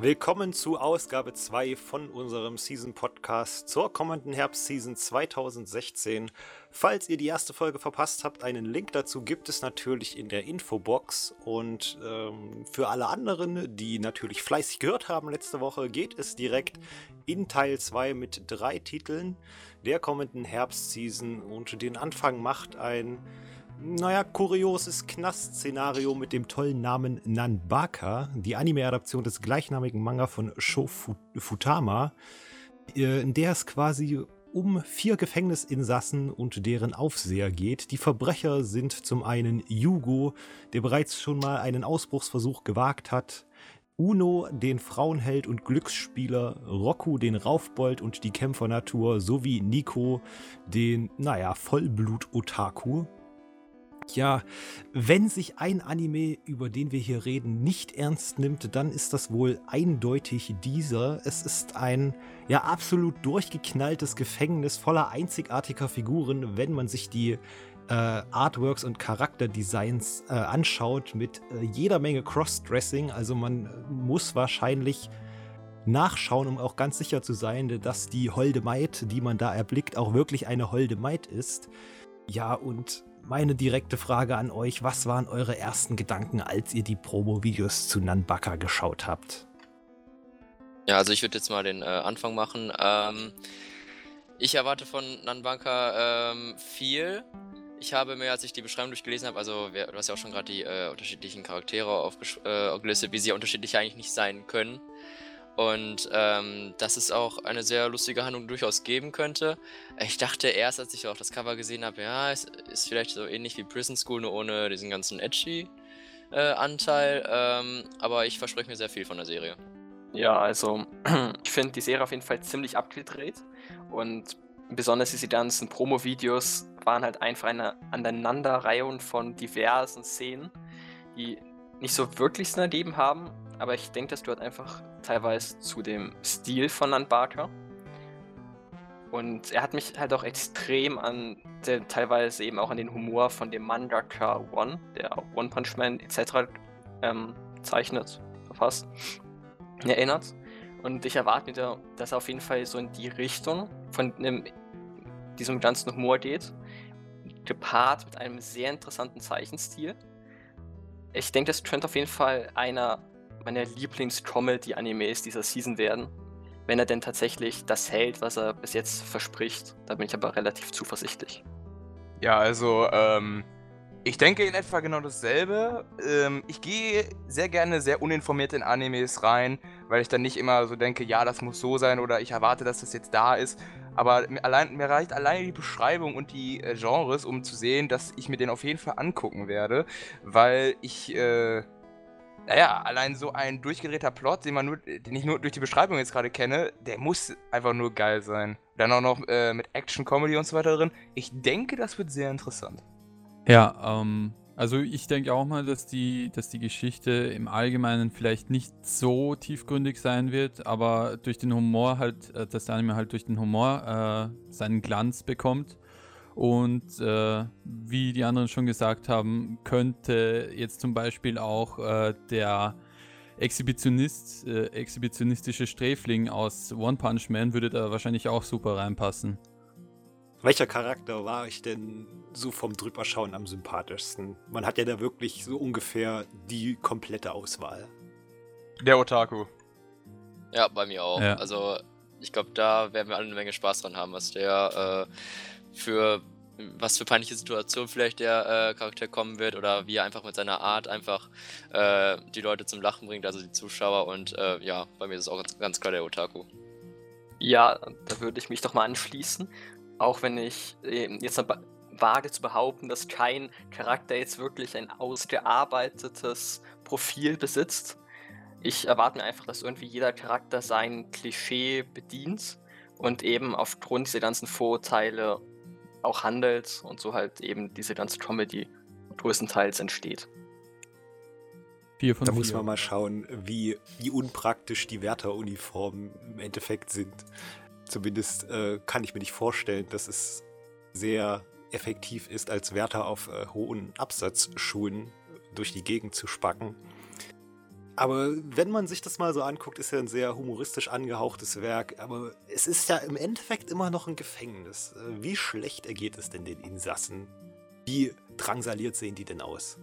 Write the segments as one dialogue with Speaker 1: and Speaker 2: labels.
Speaker 1: Willkommen zu Ausgabe 2 von unserem Season Podcast zur kommenden Herbstseason 2016. Falls ihr die erste Folge verpasst habt, einen Link dazu gibt es natürlich in der Infobox. Und ähm, für alle anderen, die natürlich fleißig gehört haben letzte Woche, geht es direkt in Teil 2 mit drei Titeln der kommenden Herbstseason. Und den Anfang macht ein naja, kurioses Knast-Szenario mit dem tollen Namen Nanbaka, die Anime-Adaption des gleichnamigen Manga von Sho Futama, äh, in der es quasi um vier Gefängnisinsassen und deren Aufseher geht. Die Verbrecher sind zum einen Yugo, der bereits schon mal einen Ausbruchsversuch gewagt hat, Uno, den Frauenheld und Glücksspieler, Roku, den Raufbold und die Kämpfernatur, sowie Nico, den, naja, Vollblut-Otaku. Ja, wenn sich ein Anime, über den wir hier reden, nicht ernst nimmt, dann ist das wohl eindeutig dieser. Es ist ein ja absolut durchgeknalltes Gefängnis voller einzigartiger Figuren, wenn man sich die äh, Artworks und Charakterdesigns äh, anschaut mit äh, jeder Menge Crossdressing. Also man muss wahrscheinlich nachschauen, um auch ganz sicher zu sein, dass die Holde Maid, die man da erblickt, auch wirklich eine Holde Maid ist. Ja, und meine direkte Frage an euch, was waren eure ersten Gedanken, als ihr die Promo-Videos zu Nanbaka geschaut habt?
Speaker 2: Ja, also ich würde jetzt mal den äh, Anfang machen. Ähm, ich erwarte von Nanbaka ähm, viel. Ich habe mir, als ich die Beschreibung durchgelesen habe, also du hast ja auch schon gerade die äh, unterschiedlichen Charaktere aufgelistet, äh, wie sie unterschiedlich eigentlich nicht sein können. Und ähm, dass es auch eine sehr lustige Handlung durchaus geben könnte. Ich dachte erst, als ich auch das Cover gesehen habe, ja, es ist vielleicht so ähnlich wie Prison School, nur ohne diesen ganzen edgy äh, Anteil. Ähm, aber ich verspreche mir sehr viel von der Serie.
Speaker 3: Ja, also ich finde die Serie auf jeden Fall ziemlich abgedreht. Und besonders diese ganzen Promo-Videos waren halt einfach eine Aneinanderreihung von diversen Szenen, die nicht so wirklich Sinn ergeben haben, aber ich denke, das gehört einfach teilweise zu dem Stil von Nan Barker. Und er hat mich halt auch extrem an, der, teilweise eben auch an den Humor von dem Mangaka One, der One Punch Man etc. Ähm, zeichnet, verfasst, erinnert. Und ich erwarte mir, dass er auf jeden Fall so in die Richtung von einem, diesem ganzen Humor geht, gepaart mit einem sehr interessanten Zeichenstil. Ich denke, das könnte auf jeden Fall einer meiner Lieblings-Comedy-Animes dieser Season werden. Wenn er denn tatsächlich das hält, was er bis jetzt verspricht. Da bin ich aber relativ zuversichtlich.
Speaker 4: Ja, also, ähm, ich denke in etwa genau dasselbe. Ähm, ich gehe sehr gerne sehr uninformiert in Animes rein, weil ich dann nicht immer so denke, ja, das muss so sein oder ich erwarte, dass das jetzt da ist. Aber mir, allein, mir reicht allein die Beschreibung und die äh, Genres, um zu sehen, dass ich mir den auf jeden Fall angucken werde, weil ich, äh, naja, allein so ein durchgedrehter Plot, den, man nur, den ich nur durch die Beschreibung jetzt gerade kenne, der muss einfach nur geil sein. Dann auch noch äh, mit Action, Comedy und so weiter drin. Ich denke, das wird sehr interessant.
Speaker 5: Ja, ähm, also ich denke auch mal, dass die, dass die Geschichte im Allgemeinen vielleicht nicht so tiefgründig sein wird, aber durch den Humor halt, äh, dass der Anime halt durch den Humor äh, seinen Glanz bekommt. Und äh, wie die anderen schon gesagt haben, könnte jetzt zum Beispiel auch äh, der Exhibitionist, äh, exhibitionistische Sträfling aus One Punch Man würde da wahrscheinlich auch super reinpassen.
Speaker 1: Welcher Charakter war ich denn so vom Drüberschauen am sympathischsten? Man hat ja da wirklich so ungefähr die komplette Auswahl.
Speaker 4: Der Otaku.
Speaker 2: Ja, bei mir auch. Ja. Also ich glaube, da werden wir alle eine Menge Spaß dran haben, was der äh, für was für peinliche Situation vielleicht der äh, Charakter kommen wird oder wie er einfach mit seiner Art einfach äh, die Leute zum Lachen bringt, also die Zuschauer und äh, ja, bei mir ist es auch ganz, ganz, klar der Otaku.
Speaker 3: Ja, da würde ich mich doch mal anschließen, auch wenn ich jetzt wage zu behaupten, dass kein Charakter jetzt wirklich ein ausgearbeitetes Profil besitzt. Ich erwarte mir einfach, dass irgendwie jeder Charakter sein Klischee bedient und eben aufgrund dieser ganzen Vorurteile auch handelt und so halt eben diese ganze Comedy größtenteils entsteht.
Speaker 1: Vier von da vier. muss man mal schauen, wie, wie unpraktisch die Wärteruniformen im Endeffekt sind. Zumindest äh, kann ich mir nicht vorstellen, dass es sehr effektiv ist, als Wärter auf äh, hohen Absatzschuhen durch die Gegend zu spacken. Aber wenn man sich das mal so anguckt, ist ja ein sehr humoristisch angehauchtes Werk. Aber es ist ja im Endeffekt immer noch ein Gefängnis. Äh, wie schlecht ergeht es denn den Insassen? Wie drangsaliert sehen die denn aus?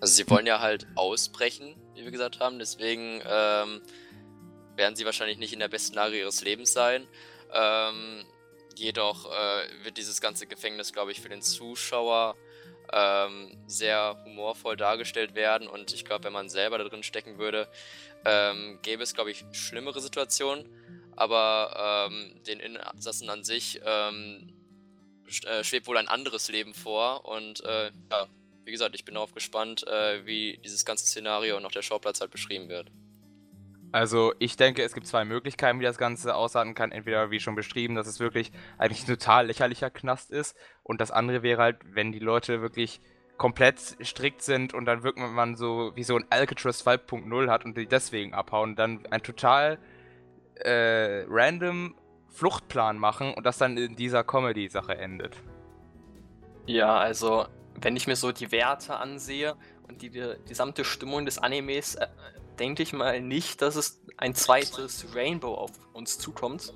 Speaker 2: Also sie wollen ja halt ausbrechen, wie wir gesagt haben. Deswegen ähm, werden sie wahrscheinlich nicht in der besten Lage ihres Lebens sein. Ähm, jedoch äh, wird dieses ganze Gefängnis, glaube ich, für den Zuschauer ähm, sehr humorvoll dargestellt werden. Und ich glaube, wenn man selber da drin stecken würde, ähm, gäbe es, glaube ich, schlimmere Situationen. Aber ähm, den Insassen an sich ähm, äh, schwebt wohl ein anderes Leben vor. Und äh, ja, wie gesagt, ich bin darauf gespannt, äh, wie dieses ganze Szenario und auch der Schauplatz halt beschrieben wird.
Speaker 4: Also ich denke, es gibt zwei Möglichkeiten, wie das Ganze ausarten kann. Entweder, wie schon beschrieben, dass es wirklich eigentlich ein total lächerlicher Knast ist. Und das andere wäre halt, wenn die Leute wirklich komplett strikt sind und dann wirkt man so wie so ein Alcatraz 2.0 hat und die deswegen abhauen. Dann ein total äh, random Fluchtplan machen und das dann in dieser Comedy-Sache endet.
Speaker 3: Ja, also wenn ich mir so die Werte ansehe und die, die gesamte Stimmung des Animes, äh, denke ich mal nicht, dass es ein zweites Rainbow auf uns zukommt,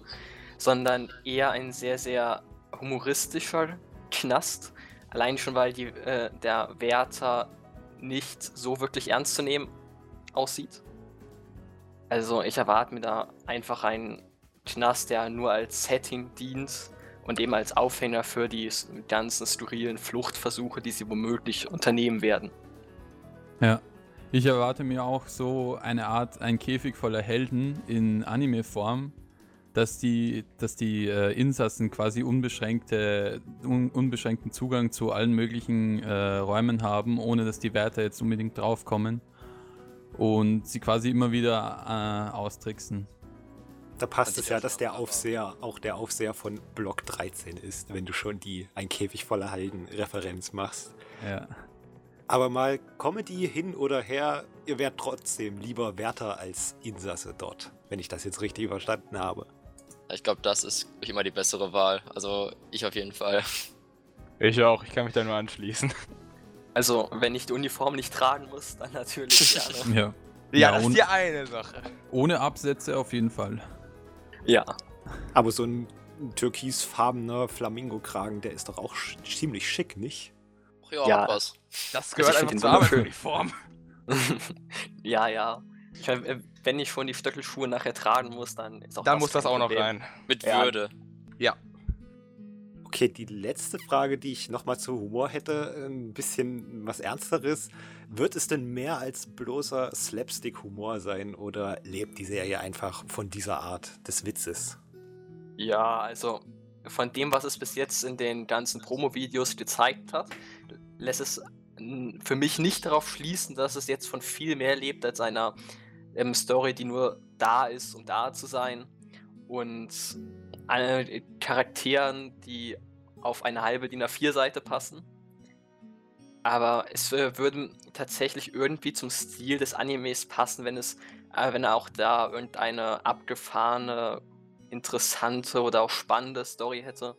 Speaker 3: sondern eher ein sehr, sehr humoristischer Knast. Allein schon, weil die, äh, der Wärter nicht so wirklich ernst zu nehmen aussieht. Also ich erwarte mir da einfach einen Knast, der nur als Setting dient und eben als Aufhänger für die ganzen skurrilen Fluchtversuche, die sie womöglich unternehmen werden.
Speaker 5: Ja, ich erwarte mir auch so eine Art, ein Käfig voller Helden in Anime-Form, dass die, dass die äh, Insassen quasi unbeschränkte, un, unbeschränkten Zugang zu allen möglichen äh, Räumen haben, ohne dass die Wärter jetzt unbedingt draufkommen und sie quasi immer wieder äh, austricksen.
Speaker 1: Da passt es ja, dass der Aufseher auch der Aufseher von Block 13 ist, wenn du schon die Ein Käfig voller Helden-Referenz machst.
Speaker 5: Ja.
Speaker 1: Aber mal Comedy hin oder her, ihr wärt trotzdem lieber Wärter als Insasse dort, wenn ich das jetzt richtig verstanden habe.
Speaker 2: Ich glaube, das ist immer die bessere Wahl. Also ich auf jeden Fall.
Speaker 4: Ich auch, ich kann mich da nur anschließen.
Speaker 3: Also, wenn ich die Uniform nicht tragen muss, dann natürlich gerne.
Speaker 5: Ja.
Speaker 4: Ja,
Speaker 5: Ja,
Speaker 4: das ist die eine Sache.
Speaker 5: Ohne Absätze auf jeden Fall.
Speaker 3: ja.
Speaker 1: Aber so ein türkisfarbener Flamingo-Kragen, der ist doch auch sch ziemlich schick, nicht?
Speaker 2: Ja,
Speaker 3: Ja.
Speaker 2: hat was.
Speaker 4: Das gehört
Speaker 3: find
Speaker 4: einfach zur. Arbeitsuniform.
Speaker 3: ja, ja. Ich mein, äh, wenn ich schon die Stöckelschuhe nachher tragen muss, dann ist auch
Speaker 4: Dann
Speaker 3: das
Speaker 4: muss das auch noch
Speaker 3: Problem.
Speaker 4: rein.
Speaker 2: Mit
Speaker 3: Ja.
Speaker 2: Würde.
Speaker 1: Okay, die letzte Frage, die ich nochmal zu Humor hätte, ein bisschen was Ernsteres. Wird es denn mehr als bloßer Slapstick-Humor sein oder lebt die Serie einfach von dieser Art des Witzes?
Speaker 3: Ja, also von dem, was es bis jetzt in den ganzen Promo-Videos gezeigt hat, lässt es für mich nicht darauf schließen, dass es jetzt von viel mehr lebt als einer ähm, Story, die nur da ist, um da zu sein. Und äh, Charakteren, die auf eine halbe DIN A4-Seite passen. Aber es äh, würde tatsächlich irgendwie zum Stil des Animes passen, wenn es, äh, wenn auch da irgendeine abgefahrene interessante oder auch spannende Story hätte.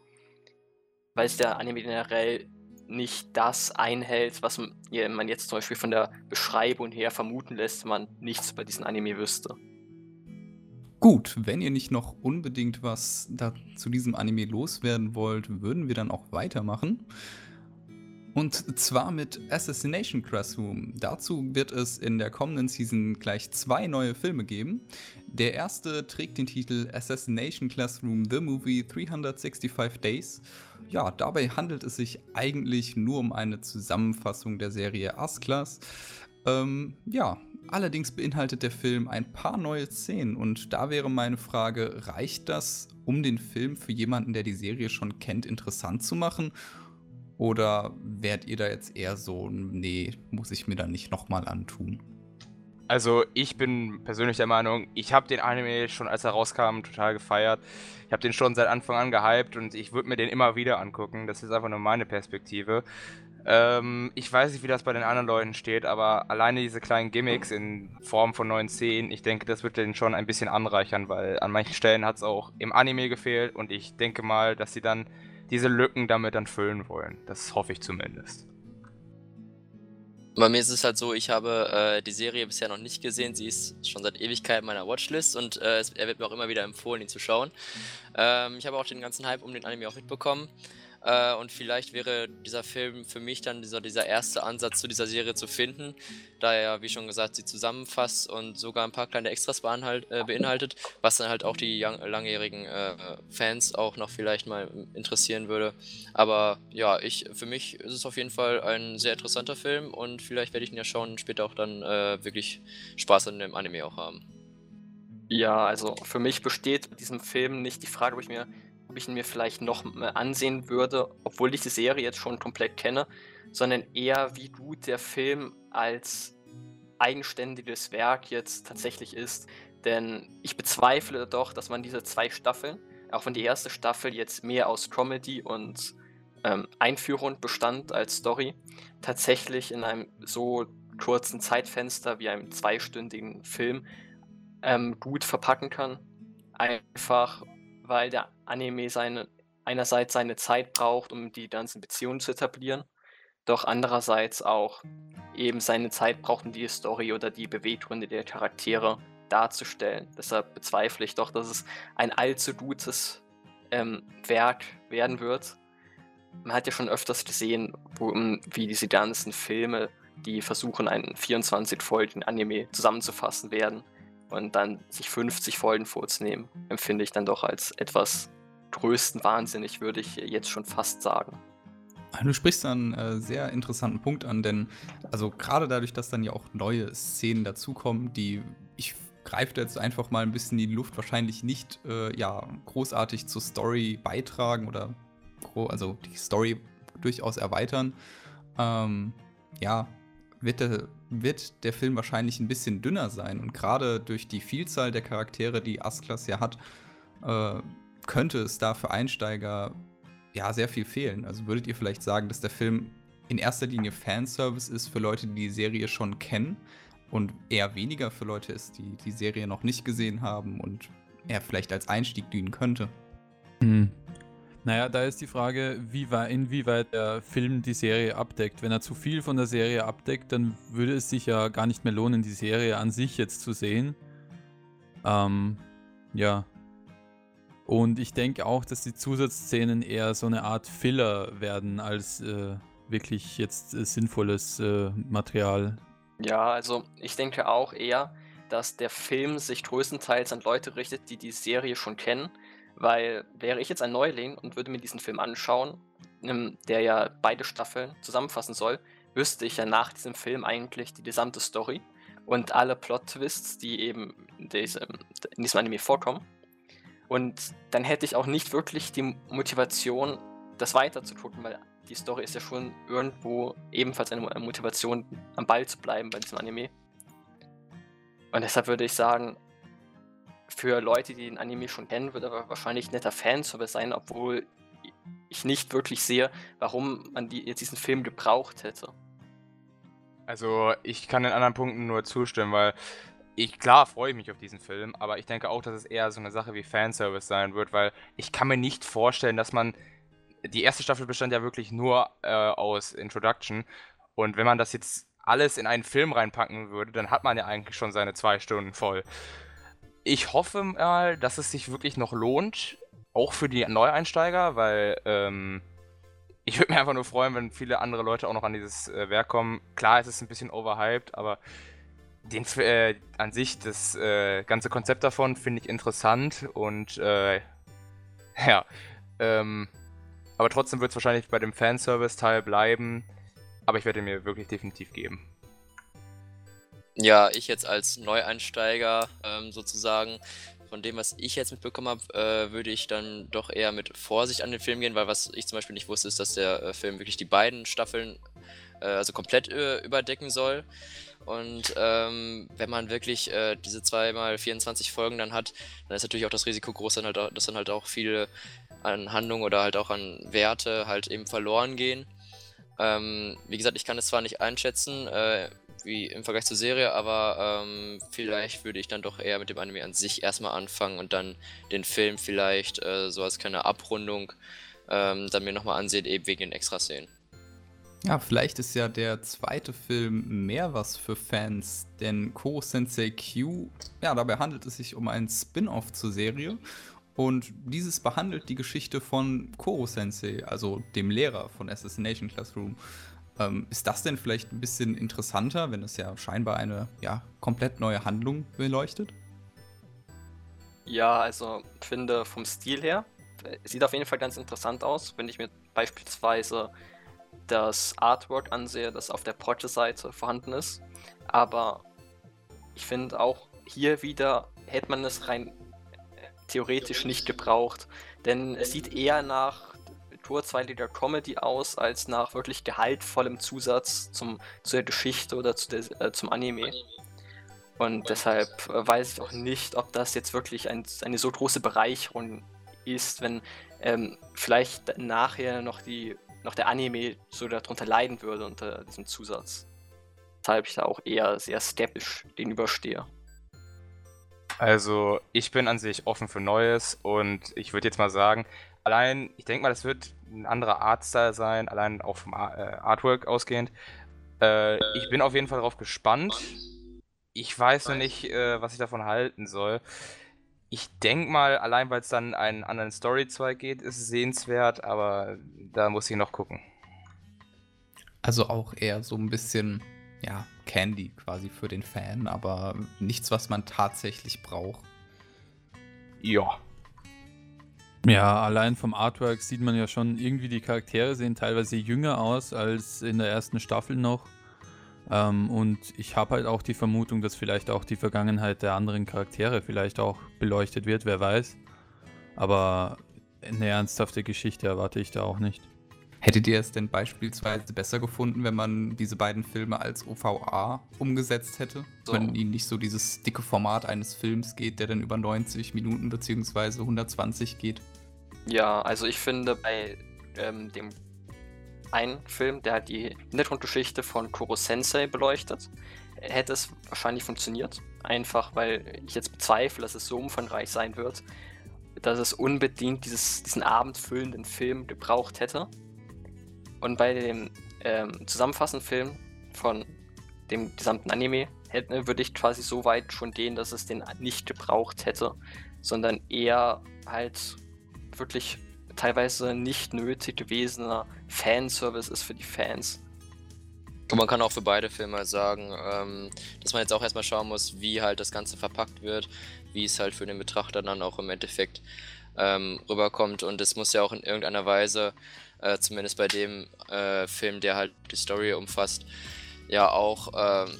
Speaker 3: Weil es der Anime generell nicht das einhält, was man jetzt zum Beispiel von der Beschreibung her vermuten lässt, wenn man nichts über diesen Anime wüsste.
Speaker 6: Gut, wenn ihr nicht noch unbedingt was da zu diesem Anime loswerden wollt, würden wir dann auch weitermachen. Und zwar mit Assassination Classroom. Dazu wird es in der kommenden Season gleich zwei neue Filme geben. Der erste trägt den Titel Assassination Classroom The Movie 365 Days. Ja, dabei handelt es sich eigentlich nur um eine Zusammenfassung der Serie A-Class. Ähm, ja, allerdings beinhaltet der Film ein paar neue Szenen und da wäre meine Frage, reicht das, um den Film für jemanden, der die Serie schon kennt, interessant zu machen? Oder wärt ihr da jetzt eher so, nee, muss ich mir da nicht nochmal antun?
Speaker 4: Also ich bin persönlich der Meinung, ich habe den Anime schon als er rauskam total gefeiert. Ich habe den schon seit Anfang an gehypt und ich würde mir den immer wieder angucken. Das ist einfach nur meine Perspektive. Ähm, ich weiß nicht, wie das bei den anderen Leuten steht, aber alleine diese kleinen Gimmicks in Form von neuen Szenen, ich denke, das wird den schon ein bisschen anreichern, weil an manchen Stellen hat es auch im Anime gefehlt und ich denke mal, dass sie dann diese Lücken damit dann füllen wollen. Das hoffe ich zumindest.
Speaker 2: Bei mir ist es halt so, ich habe äh, die Serie bisher noch nicht gesehen. Sie ist schon seit Ewigkeit in meiner Watchlist und äh, es, er wird mir auch immer wieder empfohlen, ihn zu schauen. Ähm, ich habe auch den ganzen Hype um den Anime auch mitbekommen. Äh, und vielleicht wäre dieser Film für mich dann dieser, dieser erste Ansatz zu dieser Serie zu finden, da er, wie schon gesagt, sie zusammenfasst und sogar ein paar kleine Extras äh, beinhaltet, was dann halt auch die young, langjährigen äh, Fans auch noch vielleicht mal interessieren würde. Aber ja, ich, für mich ist es auf jeden Fall ein sehr interessanter Film und vielleicht werde ich ihn ja schauen und später auch dann äh, wirklich Spaß an dem Anime auch haben.
Speaker 3: Ja, also für mich besteht mit diesem Film nicht die Frage, ob ich mir ob ich ihn mir vielleicht noch ansehen würde, obwohl ich die Serie jetzt schon komplett kenne, sondern eher wie gut der Film als eigenständiges Werk jetzt tatsächlich ist. Denn ich bezweifle doch, dass man diese zwei Staffeln, auch wenn die erste Staffel jetzt mehr aus Comedy und ähm, Einführung bestand als Story, tatsächlich in einem so kurzen Zeitfenster wie einem zweistündigen Film ähm, gut verpacken kann. Einfach weil der Anime seine, einerseits seine Zeit braucht, um die ganzen Beziehungen zu etablieren, doch andererseits auch eben seine Zeit braucht, um die Story oder die Beweggründe der Charaktere darzustellen. Deshalb bezweifle ich doch, dass es ein allzu gutes ähm, Werk werden wird. Man hat ja schon öfters gesehen, wo, wie diese ganzen Filme, die versuchen, einen 24 Folgen Anime zusammenzufassen werden, und dann sich 50 Folgen vorzunehmen, empfinde ich dann doch als etwas größten wahnsinnig, würde ich jetzt schon fast sagen.
Speaker 6: Du sprichst einen äh, sehr interessanten Punkt an, denn also gerade dadurch, dass dann ja auch neue Szenen dazukommen, die ich greife jetzt einfach mal ein bisschen die Luft, wahrscheinlich nicht äh, ja, großartig zur Story beitragen oder also die Story durchaus erweitern. Ähm, ja, wird der, wird der Film wahrscheinlich ein bisschen dünner sein. Und gerade durch die Vielzahl der Charaktere, die Asklas ja hat, äh, könnte es da für Einsteiger ja sehr viel fehlen. Also würdet ihr vielleicht sagen, dass der Film in erster Linie Fanservice ist für Leute, die die Serie schon kennen und eher weniger für Leute ist, die die Serie noch nicht gesehen haben und er vielleicht als Einstieg dienen könnte?
Speaker 5: Hm. Naja, da ist die Frage, wie inwieweit der Film die Serie abdeckt. Wenn er zu viel von der Serie abdeckt, dann würde es sich ja gar nicht mehr lohnen, die Serie an sich jetzt zu sehen. Ähm, ja. Und ich denke auch, dass die Zusatzszenen eher so eine Art Filler werden, als äh, wirklich jetzt äh, sinnvolles äh, Material.
Speaker 3: Ja, also ich denke auch eher, dass der Film sich größtenteils an Leute richtet, die die Serie schon kennen weil wäre ich jetzt ein Neuling und würde mir diesen Film anschauen, der ja beide Staffeln zusammenfassen soll, wüsste ich ja nach diesem Film eigentlich die gesamte Story und alle Plot-Twists, die eben in diesem, in diesem Anime vorkommen. Und dann hätte ich auch nicht wirklich die Motivation, das weiter zu gucken, weil die Story ist ja schon irgendwo ebenfalls eine Motivation, am Ball zu bleiben bei diesem Anime. Und deshalb würde ich sagen, für Leute, die den Anime schon kennen, wird aber wahrscheinlich netter Fanservice sein, obwohl ich nicht wirklich sehe, warum man die, jetzt diesen Film gebraucht hätte.
Speaker 4: Also ich kann den anderen Punkten nur zustimmen, weil ich klar freue mich auf diesen Film, aber ich denke auch, dass es eher so eine Sache wie Fanservice sein wird, weil ich kann mir nicht vorstellen, dass man die erste Staffel bestand ja wirklich nur äh, aus Introduction und wenn man das jetzt alles in einen Film reinpacken würde, dann hat man ja eigentlich schon seine zwei Stunden voll ich hoffe mal, dass es sich wirklich noch lohnt, auch für die Neueinsteiger, weil ähm, ich würde mir einfach nur freuen, wenn viele andere Leute auch noch an dieses äh, Werk kommen. Klar, es ist ein bisschen overhyped, aber den, äh, an sich, das äh, ganze Konzept davon finde ich interessant und äh, ja, ähm, aber trotzdem wird es wahrscheinlich bei dem Fanservice-Teil bleiben, aber ich werde mir wirklich definitiv geben.
Speaker 2: Ja, ich jetzt als Neueinsteiger ähm, sozusagen, von dem, was ich jetzt mitbekommen habe, äh, würde ich dann doch eher mit Vorsicht an den Film gehen, weil was ich zum Beispiel nicht wusste, ist, dass der äh, Film wirklich die beiden Staffeln äh, also komplett äh, überdecken soll. Und ähm, wenn man wirklich äh, diese zweimal 24 Folgen dann hat, dann ist natürlich auch das Risiko groß, dann halt auch, dass dann halt auch viele an Handlung oder halt auch an Werte halt eben verloren gehen. Ähm, wie gesagt, ich kann es zwar nicht einschätzen, äh, wie im Vergleich zur Serie, aber ähm, vielleicht würde ich dann doch eher mit dem Anime an sich erstmal anfangen und dann den Film vielleicht äh, so als kleine Abrundung ähm, dann mir nochmal ansehen, eben wegen den Extraszenen.
Speaker 6: Ja, vielleicht ist ja der zweite Film mehr was für Fans, denn Koro Sensei Q, ja, dabei handelt es sich um ein Spin-off zur Serie und dieses behandelt die Geschichte von Koro Sensei, also dem Lehrer von Assassination Classroom. Ähm, ist das denn vielleicht ein bisschen interessanter, wenn es ja scheinbar eine ja, komplett neue Handlung beleuchtet?
Speaker 3: Ja, also finde vom Stil her, äh, sieht auf jeden Fall ganz interessant aus, wenn ich mir beispielsweise das Artwork ansehe, das auf der Porsche-Seite vorhanden ist. Aber ich finde auch hier wieder hätte man es rein äh, theoretisch nicht gebraucht. Denn es sieht eher nach kurzweiliger Comedy aus, als nach wirklich gehaltvollem Zusatz zum, zu der Geschichte oder zu der, äh, zum Anime. Und deshalb äh, weiß ich auch nicht, ob das jetzt wirklich ein, eine so große Bereicherung ist, wenn ähm, vielleicht nachher noch die noch der Anime so darunter leiden würde unter diesem Zusatz. Weshalb ich da auch eher sehr skeptisch gegenüberstehe.
Speaker 4: Also, ich bin an sich offen für Neues und ich würde jetzt mal sagen, allein, ich denke mal, das wird ein anderer Artstyle sein, allein auch vom äh, Artwork ausgehend. Äh, ich bin auf jeden Fall darauf gespannt. Ich weiß noch nicht, äh, was ich davon halten soll. Ich denke mal, allein weil es dann einen anderen Story-Zweig geht, ist es sehenswert, aber da muss ich noch gucken.
Speaker 6: Also auch eher so ein bisschen, ja, Candy quasi für den Fan, aber nichts, was man tatsächlich braucht.
Speaker 4: Ja.
Speaker 5: Ja, allein vom Artwork sieht man ja schon irgendwie, die Charaktere sehen teilweise jünger aus als in der ersten Staffel noch. Ähm, und ich habe halt auch die Vermutung, dass vielleicht auch die Vergangenheit der anderen Charaktere vielleicht auch beleuchtet wird, wer weiß. Aber eine ernsthafte Geschichte erwarte ich da auch nicht.
Speaker 6: Hättet ihr es denn beispielsweise besser gefunden, wenn man diese beiden Filme als OVA umgesetzt hätte? So. Wenn ihnen nicht so dieses dicke Format eines Films geht, der dann über 90 Minuten bzw. 120 geht?
Speaker 3: Ja, also ich finde bei ähm, dem ein Film, der halt die Hintergrundgeschichte von Kuro Sensei beleuchtet, hätte es wahrscheinlich funktioniert. Einfach weil ich jetzt bezweifle, dass es so umfangreich sein wird, dass es unbedingt dieses, diesen abendfüllenden Film gebraucht hätte. Und bei dem ähm, zusammenfassenden Film von dem gesamten Anime hätte, würde ich quasi so weit schon gehen, dass es den nicht gebraucht hätte, sondern eher halt wirklich teilweise nicht nötig gewesener Fanservice ist für die Fans.
Speaker 2: Und man kann auch für beide Filme sagen, ähm, dass man jetzt auch erstmal schauen muss, wie halt das Ganze verpackt wird, wie es halt für den Betrachter dann auch im Endeffekt ähm, rüberkommt. Und es muss ja auch in irgendeiner Weise, äh, zumindest bei dem äh, Film, der halt die Story umfasst, ja auch äh,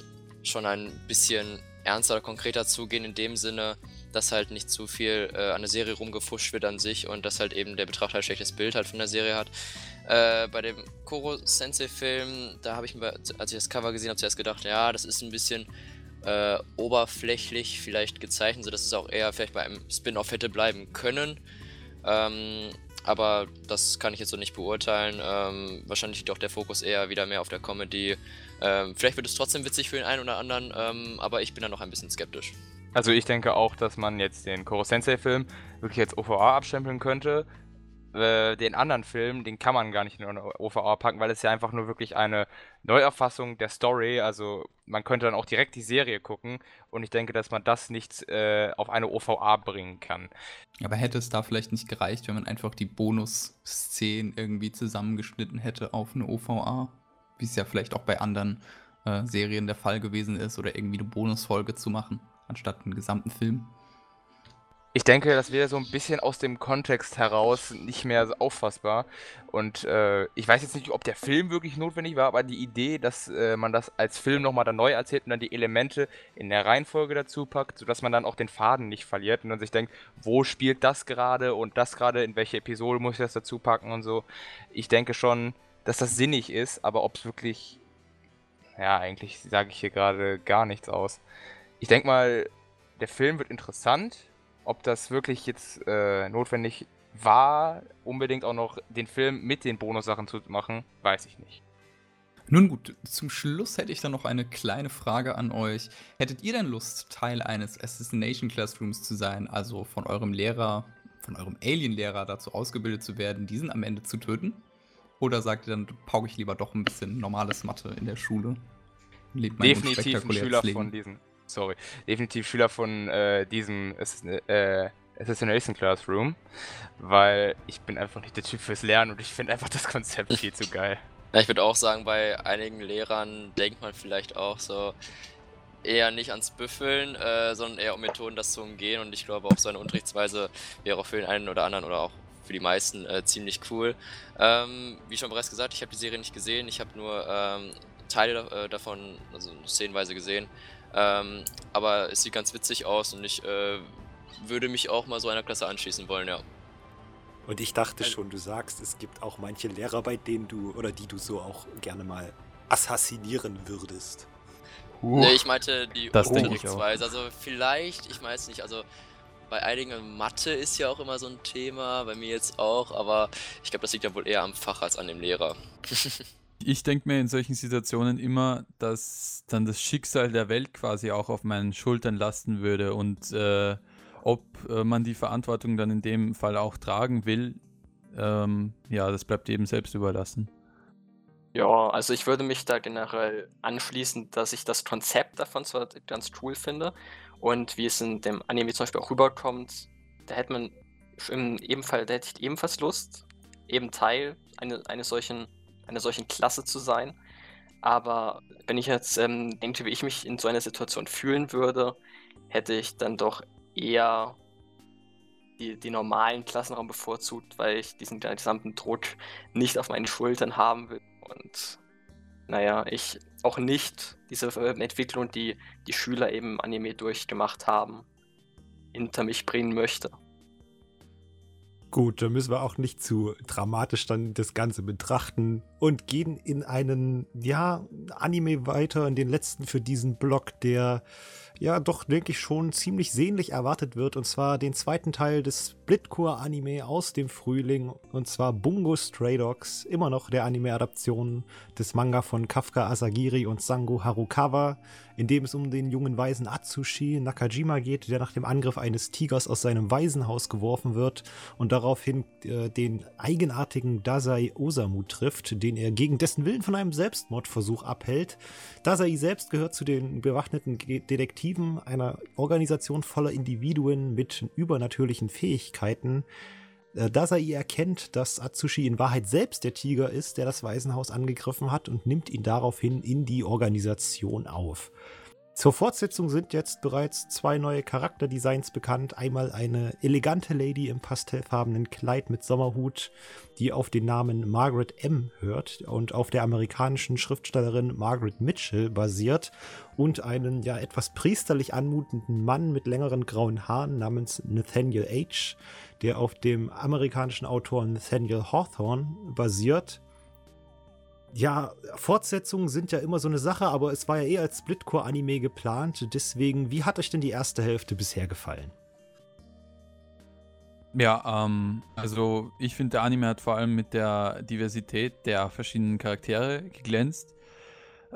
Speaker 2: schon ein bisschen ernster oder konkreter zugehen, in dem Sinne, dass halt nicht zu viel äh, an der Serie rumgefuscht wird an sich und dass halt eben der Betrachter ein schlechtes Bild halt von der Serie hat. Äh, bei dem Koro Sensei Film, da habe ich mir, als ich das Cover gesehen habe, zuerst gedacht, ja, das ist ein bisschen äh, oberflächlich vielleicht gezeichnet, sodass es auch eher vielleicht bei einem Spin-off hätte bleiben können. Ähm, aber das kann ich jetzt so nicht beurteilen. Ähm, wahrscheinlich liegt auch der Fokus eher wieder mehr auf der Comedy. Ähm, vielleicht wird es trotzdem witzig für den einen oder anderen, ähm, aber ich bin da noch ein bisschen skeptisch.
Speaker 4: Also ich denke auch, dass man jetzt den Koro Sensei Film wirklich als OVA abstempeln könnte. Äh, den anderen Film, den kann man gar nicht in eine OVA packen, weil es ja einfach nur wirklich eine Neuerfassung der Story, also man könnte dann auch direkt die Serie gucken und ich denke, dass man das nicht äh, auf eine OVA bringen kann.
Speaker 6: Aber hätte es da vielleicht nicht gereicht, wenn man einfach die Bonus-Szenen irgendwie zusammengeschnitten hätte auf eine OVA? Wie es ja vielleicht auch bei anderen äh, Serien der Fall gewesen ist oder irgendwie eine Bonusfolge zu machen anstatt einen gesamten Film.
Speaker 4: Ich denke, das wäre so ein bisschen aus dem Kontext heraus nicht mehr so auffassbar. Und äh, ich weiß jetzt nicht, ob der Film wirklich notwendig war, aber die Idee, dass äh, man das als Film nochmal dann neu erzählt und dann die Elemente in der Reihenfolge dazu packt, sodass man dann auch den Faden nicht verliert und dann sich denkt, wo spielt das gerade und das gerade, in welche Episode muss ich das dazu packen und so. Ich denke schon, dass das sinnig ist, aber ob es wirklich. Ja, eigentlich sage ich hier gerade gar nichts aus ich denke mal, der Film wird interessant. Ob das wirklich jetzt äh, notwendig war, unbedingt auch noch den Film mit den Bonussachen zu machen, weiß ich nicht.
Speaker 6: Nun gut, zum Schluss hätte ich dann noch eine kleine Frage an euch. Hättet ihr denn Lust, Teil eines Assassination Classrooms zu sein, also von eurem Lehrer, von eurem Alien-Lehrer dazu ausgebildet zu werden, diesen am Ende zu töten? Oder sagt ihr dann, pauke ich lieber doch ein bisschen normales Mathe in der Schule? Lebt mein
Speaker 4: Definitiv ein Schüler
Speaker 6: Leben.
Speaker 4: von diesem. Sorry. Definitiv Schüler von äh, diesem äh, Assassination Classroom. Weil ich bin einfach nicht der Typ fürs Lernen und ich finde einfach das Konzept viel zu geil.
Speaker 2: Ja, ich würde auch sagen, bei einigen Lehrern denkt man vielleicht auch so eher nicht ans Büffeln, äh, sondern eher um Methoden, das zu umgehen. Und ich glaube, auch so eine Unterrichtsweise wäre auch für den einen oder anderen oder auch für die meisten äh, ziemlich cool. Ähm, wie schon bereits gesagt, ich habe die Serie nicht gesehen. Ich habe nur ähm, Teile äh, davon, also szenenweise gesehen. Ähm, aber es sieht ganz witzig aus und ich äh, würde mich auch mal so einer Klasse anschließen wollen, ja.
Speaker 1: Und ich dachte schon, du sagst, es gibt auch manche Lehrer, bei denen du oder die du so auch gerne mal assassinieren würdest.
Speaker 2: Nee, ich meinte die. Unterrichtsweise. Also vielleicht, ich weiß nicht, also bei einigen Mathe ist ja auch immer so ein Thema, bei mir jetzt auch, aber ich glaube, das liegt ja wohl eher am Fach als an dem Lehrer.
Speaker 5: Ich denke mir in solchen Situationen immer, dass dann das Schicksal der Welt quasi auch auf meinen Schultern lasten würde und äh, ob äh, man die Verantwortung dann in dem Fall auch tragen will, ähm, ja, das bleibt jedem selbst überlassen.
Speaker 3: Ja, also ich würde mich da generell anschließen, dass ich das Konzept davon zwar ganz cool finde und wie es in dem Anime zum Beispiel auch rüberkommt, da hätte man im ebenfalls, da hätte ich ebenfalls Lust, eben Teil eine, eines solchen, einer solchen Klasse zu sein. Aber wenn ich jetzt ähm, denke, wie ich mich in so einer Situation fühlen würde, hätte ich dann doch eher die, die normalen Klassenraum bevorzugt, weil ich diesen gesamten Druck nicht auf meinen Schultern haben will. Und naja, ich auch nicht diese äh, Entwicklung, die die Schüler eben im Anime durchgemacht haben, hinter mich bringen möchte.
Speaker 1: Gut, dann müssen wir auch nicht zu dramatisch dann das Ganze betrachten und gehen in einen, ja, Anime weiter, in den letzten für diesen Block, der ja doch, denke ich, schon ziemlich sehnlich erwartet wird, und zwar den zweiten Teil des Splitcore-Anime aus dem Frühling, und zwar Bungo Stray Dogs, immer noch der Anime-Adaption des Manga von Kafka Asagiri und Sango Harukawa, in dem es um den jungen Waisen Atsushi Nakajima geht, der nach dem Angriff eines Tigers aus seinem Waisenhaus geworfen wird und daraufhin äh, den eigenartigen Dazai Osamu trifft, den er gegen dessen Willen von einem Selbstmordversuch abhält. Dazai selbst gehört zu den bewaffneten Ge- Detektiven einer Organisation voller Individuen mit übernatürlichen Fähigkeiten. Äh, Dazai erkennt, dass Atsushi in Wahrheit selbst der Tiger ist, der das Waisenhaus angegriffen hat und nimmt ihn daraufhin in die Organisation auf. Zur Fortsetzung sind jetzt bereits zwei neue Charakterdesigns bekannt. Einmal eine elegante Lady im pastellfarbenen Kleid mit Sommerhut, die auf den Namen Margaret M. hört und auf der amerikanischen Schriftstellerin Margaret Mitchell basiert. Und einen ja etwas priesterlich anmutenden Mann mit längeren grauen Haaren namens Nathaniel H., der auf dem amerikanischen Autor Nathaniel Hawthorne basiert. Ja, Fortsetzungen sind ja immer so eine Sache, aber es war ja eher als Splitcore-Anime geplant. Deswegen, wie hat euch denn die erste Hälfte bisher gefallen?
Speaker 5: Ja, ähm, also ich finde, der Anime hat vor allem mit der Diversität der verschiedenen Charaktere geglänzt.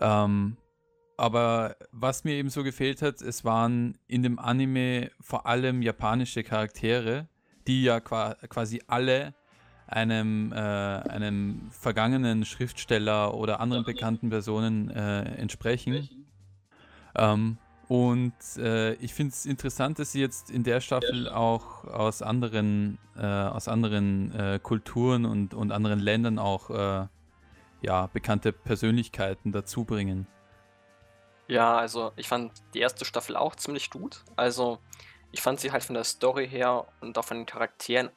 Speaker 5: Ähm, aber was mir eben so gefehlt hat, es waren in dem Anime vor allem japanische Charaktere, die ja qua quasi alle einem, äh, einem vergangenen Schriftsteller oder anderen bekannten Personen äh, entsprechen. Ähm, und äh, ich finde es interessant, dass sie jetzt in der Staffel auch aus anderen, äh, aus anderen äh, Kulturen und, und anderen Ländern auch äh, ja, bekannte Persönlichkeiten dazu bringen.
Speaker 3: Ja, also ich fand die erste Staffel auch ziemlich gut. Also ich fand sie halt von der Story her und auch von den Charakteren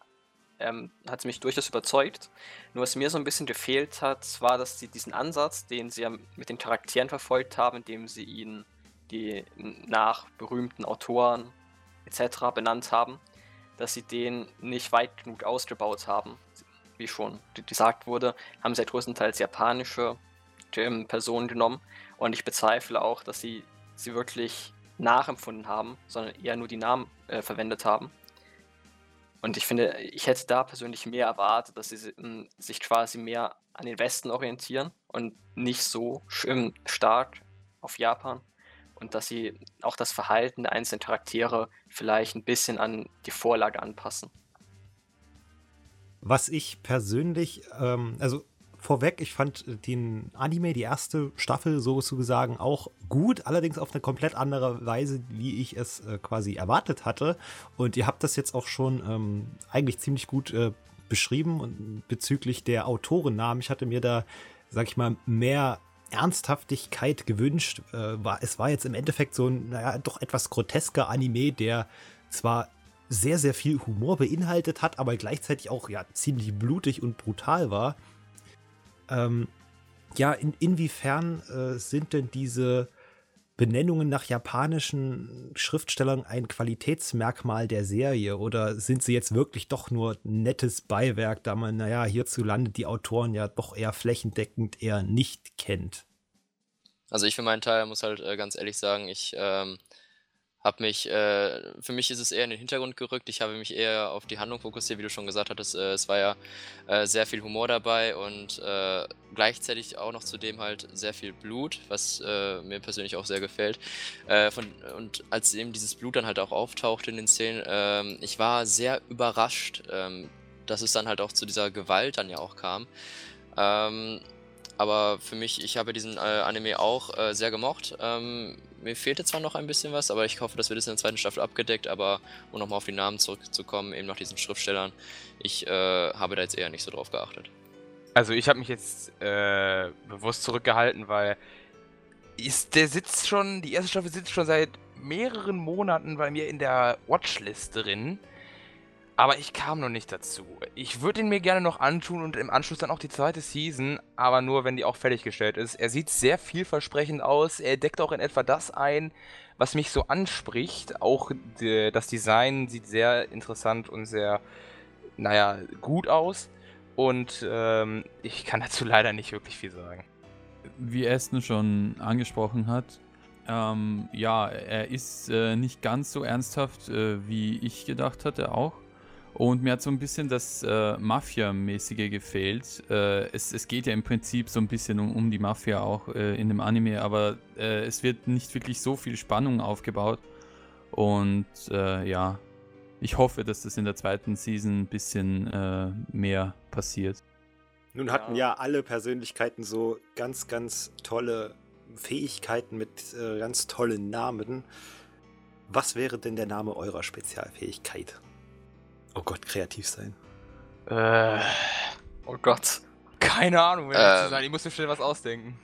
Speaker 3: ähm, hat sie mich durchaus überzeugt. Nur was mir so ein bisschen gefehlt hat, war, dass sie diesen Ansatz, den sie ja mit den Charakteren verfolgt haben, indem sie ihnen die nach berühmten Autoren etc. benannt haben, dass sie den nicht weit genug ausgebaut haben. Wie schon gesagt wurde, haben sie ja größtenteils japanische ähm, Personen genommen und ich bezweifle auch, dass sie sie wirklich nachempfunden haben, sondern eher nur die Namen äh, verwendet haben. Und ich finde, ich hätte da persönlich mehr erwartet, dass sie sich quasi mehr an den Westen orientieren und nicht so stark auf Japan. Und dass sie auch das Verhalten der einzelnen Charaktere vielleicht ein bisschen an die Vorlage anpassen.
Speaker 1: Was ich persönlich, ähm, also vorweg, ich fand den Anime, die erste Staffel sozusagen auch gut, allerdings auf eine komplett andere Weise, wie ich es äh, quasi erwartet hatte. Und ihr habt das jetzt auch schon ähm, eigentlich ziemlich gut äh, beschrieben und bezüglich der Autorennamen. Ich hatte mir da, sag ich mal, mehr Ernsthaftigkeit gewünscht. Äh, war, es war jetzt im Endeffekt so ein, naja, doch etwas grotesker Anime, der zwar sehr, sehr viel Humor beinhaltet hat, aber gleichzeitig auch ja ziemlich blutig und brutal war. Ähm, ja, in, inwiefern äh, sind denn diese Benennungen nach japanischen Schriftstellern ein Qualitätsmerkmal der Serie oder sind sie jetzt wirklich doch nur nettes Beiwerk, da man, naja, hierzulande die Autoren ja doch eher flächendeckend eher nicht kennt?
Speaker 2: Also ich für meinen Teil muss halt äh, ganz ehrlich sagen, ich ähm, habe mich, äh, für mich ist es eher in den Hintergrund gerückt. Ich habe mich eher auf die Handlung fokussiert, wie du schon gesagt hattest. Äh, es war ja äh, sehr viel Humor dabei und äh, gleichzeitig auch noch zudem halt sehr viel Blut, was äh, mir persönlich auch sehr gefällt. Äh, von, und als eben dieses Blut dann halt auch auftauchte in den Szenen, ähm, ich war sehr überrascht, ähm, dass es dann halt auch zu dieser Gewalt dann ja auch kam. Ähm, aber für mich, ich habe diesen äh, Anime auch äh, sehr gemocht. Ähm, mir fehlte zwar noch ein bisschen was, aber ich hoffe, das wird jetzt in der zweiten Staffel abgedeckt. Aber um nochmal auf die Namen zurückzukommen, eben nach diesen Schriftstellern, ich äh, habe da jetzt eher nicht so drauf geachtet.
Speaker 4: Also ich habe mich jetzt äh, bewusst zurückgehalten, weil ist, der sitzt schon, die erste Staffel sitzt schon seit mehreren Monaten bei mir in der Watchlist drin. Aber ich kam noch nicht dazu. Ich würde ihn mir gerne noch antun und im Anschluss dann auch die zweite Season, aber nur, wenn die auch fertiggestellt ist. Er sieht sehr vielversprechend aus. Er deckt auch in etwa das ein, was mich so anspricht. Auch die, das Design sieht sehr interessant und sehr, naja, gut aus. Und ähm, ich kann dazu leider nicht wirklich viel sagen.
Speaker 5: Wie Aston schon angesprochen hat, ähm, ja, er ist äh, nicht ganz so ernsthaft, äh, wie ich gedacht hatte, auch. Und mir hat so ein bisschen das äh, Mafia-mäßige gefehlt. Äh, es, es, geht ja im Prinzip so ein bisschen um, um die Mafia auch äh, in dem Anime, aber äh, es wird nicht wirklich so viel Spannung aufgebaut. Und äh, ja, ich hoffe, dass das in der zweiten Season ein bisschen äh, mehr passiert.
Speaker 1: Nun hatten ja. ja alle Persönlichkeiten so ganz, ganz tolle Fähigkeiten mit ganz tollen Namen. Was wäre denn der Name eurer Spezialfähigkeit? Oh Gott, kreativ sein.
Speaker 3: Äh, oh Gott.
Speaker 4: Keine Ahnung, wer ähm, sein. Ich muss mir schnell was ausdenken.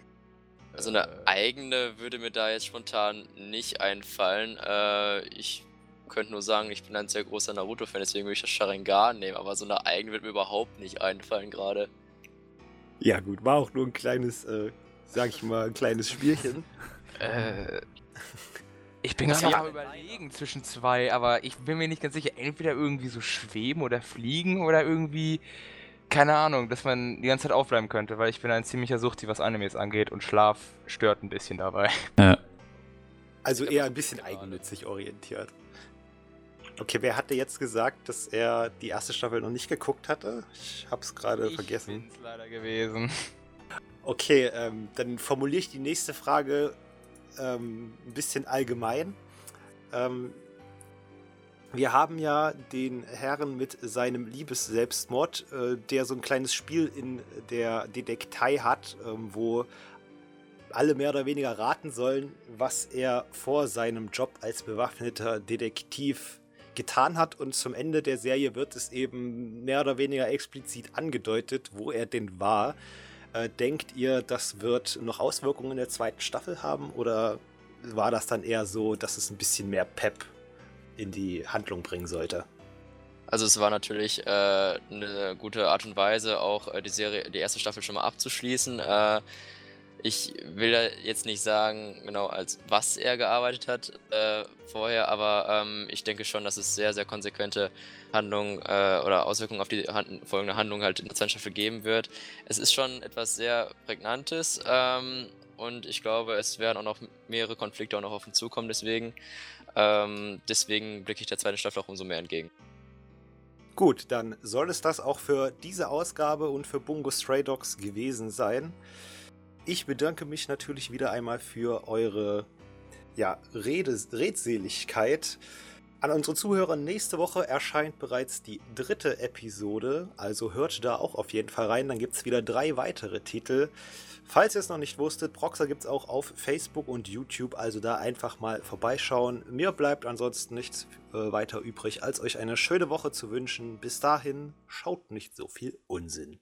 Speaker 2: Also eine äh, eigene würde mir da jetzt spontan nicht einfallen. Äh, ich könnte nur sagen, ich bin ein sehr großer Naruto-Fan, deswegen würde ich das Sharingan nehmen, aber so eine eigene wird mir überhaupt nicht einfallen gerade.
Speaker 1: Ja gut, war auch nur ein kleines, äh, sag ich mal, ein kleines Spielchen.
Speaker 4: äh, ich bin gerade am überlegen zwischen zwei, aber ich bin mir nicht ganz sicher. Entweder irgendwie so schweben oder fliegen oder irgendwie, keine Ahnung, dass man die ganze Zeit aufbleiben könnte, weil ich bin ein ziemlicher Suchti, was Animes angeht und Schlaf stört ein bisschen dabei.
Speaker 1: Ja. Also eher ein bisschen eigennützig orientiert. Okay, wer hatte jetzt gesagt, dass er die erste Staffel noch nicht geguckt hatte? Ich hab's gerade vergessen.
Speaker 4: Ich bin's leider gewesen.
Speaker 1: Okay, ähm, dann formuliere ich die nächste Frage ähm, ein bisschen allgemein. Ähm, wir haben ja den Herren mit seinem Liebesselbstmord, äh, der so ein kleines Spiel in der Detektei hat, ähm, wo alle mehr oder weniger raten sollen, was er vor seinem Job als bewaffneter Detektiv getan hat. Und zum Ende der Serie wird es eben mehr oder weniger explizit angedeutet, wo er denn war. Äh, denkt ihr, das wird noch Auswirkungen in der zweiten Staffel haben oder war das dann eher so, dass es ein bisschen mehr Pep in die Handlung bringen sollte?
Speaker 2: Also es war natürlich äh, eine gute Art und Weise, auch äh, die Serie, die erste Staffel schon mal abzuschließen. Äh, ich will jetzt nicht sagen, genau, als was er gearbeitet hat äh, vorher, aber ähm, ich denke schon, dass es sehr, sehr konsequente Handlungen äh, oder Auswirkungen auf die hand folgende Handlung halt in der zweiten Staffel geben wird. Es ist schon etwas sehr Prägnantes ähm, und ich glaube, es werden auch noch mehrere Konflikte auch noch auf uns zukommen, deswegen, ähm, deswegen blicke ich der zweiten Staffel auch umso mehr entgegen.
Speaker 1: Gut, dann soll es das auch für diese Ausgabe und für Bungo Stray Dogs gewesen sein. Ich bedanke mich natürlich wieder einmal für eure ja, Rede, Redseligkeit. An unsere Zuhörer, nächste Woche erscheint bereits die dritte Episode, also hört da auch auf jeden Fall rein, dann gibt es wieder drei weitere Titel. Falls ihr es noch nicht wusstet, Proxer gibt es auch auf Facebook und YouTube, also da einfach mal vorbeischauen. Mir bleibt ansonsten nichts äh, weiter übrig, als euch eine schöne Woche zu wünschen. Bis dahin, schaut nicht so viel Unsinn.